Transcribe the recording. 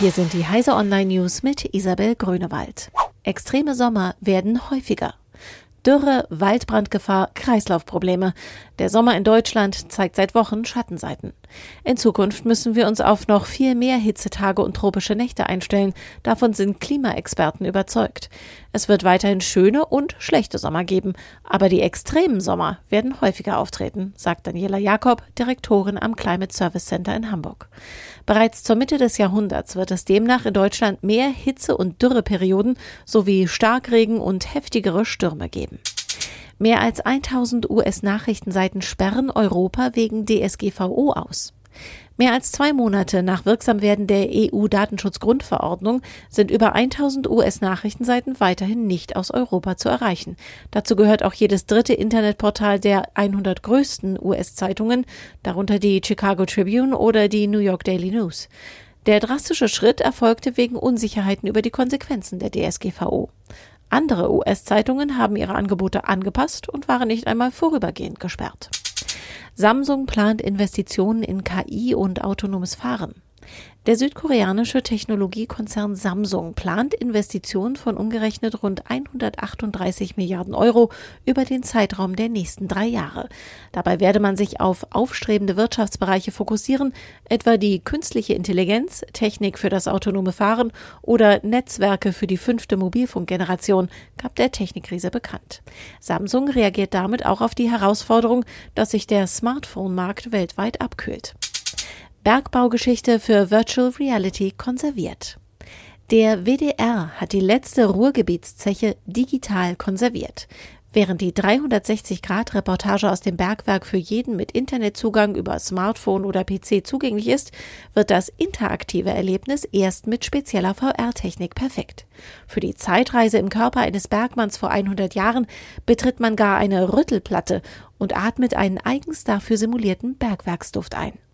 Hier sind die Heise Online News mit Isabel Grünewald. Extreme Sommer werden häufiger. Dürre, Waldbrandgefahr, Kreislaufprobleme. Der Sommer in Deutschland zeigt seit Wochen Schattenseiten. In Zukunft müssen wir uns auf noch viel mehr Hitzetage und tropische Nächte einstellen. Davon sind Klimaexperten überzeugt. Es wird weiterhin schöne und schlechte Sommer geben, aber die extremen Sommer werden häufiger auftreten, sagt Daniela Jakob, Direktorin am Climate Service Center in Hamburg. Bereits zur Mitte des Jahrhunderts wird es demnach in Deutschland mehr Hitze- und Dürreperioden sowie Starkregen und heftigere Stürme geben. Mehr als 1000 US-Nachrichtenseiten sperren Europa wegen DSGVO aus. Mehr als zwei Monate nach Wirksamwerden der EU-Datenschutzgrundverordnung sind über 1000 US-Nachrichtenseiten weiterhin nicht aus Europa zu erreichen. Dazu gehört auch jedes dritte Internetportal der 100 größten US-Zeitungen, darunter die Chicago Tribune oder die New York Daily News. Der drastische Schritt erfolgte wegen Unsicherheiten über die Konsequenzen der DSGVO. Andere US-Zeitungen haben ihre Angebote angepasst und waren nicht einmal vorübergehend gesperrt. Samsung plant Investitionen in KI und autonomes Fahren. Der südkoreanische Technologiekonzern Samsung plant Investitionen von umgerechnet rund 138 Milliarden Euro über den Zeitraum der nächsten drei Jahre. Dabei werde man sich auf aufstrebende Wirtschaftsbereiche fokussieren, etwa die künstliche Intelligenz, Technik für das autonome Fahren oder Netzwerke für die fünfte Mobilfunkgeneration, gab der Technikriese bekannt. Samsung reagiert damit auch auf die Herausforderung, dass sich der Smartphone-Markt weltweit abkühlt. Bergbaugeschichte für Virtual Reality konserviert. Der WDR hat die letzte Ruhrgebietszeche digital konserviert. Während die 360-Grad-Reportage aus dem Bergwerk für jeden mit Internetzugang über Smartphone oder PC zugänglich ist, wird das interaktive Erlebnis erst mit spezieller VR-Technik perfekt. Für die Zeitreise im Körper eines Bergmanns vor 100 Jahren betritt man gar eine Rüttelplatte und atmet einen eigens dafür simulierten Bergwerksduft ein.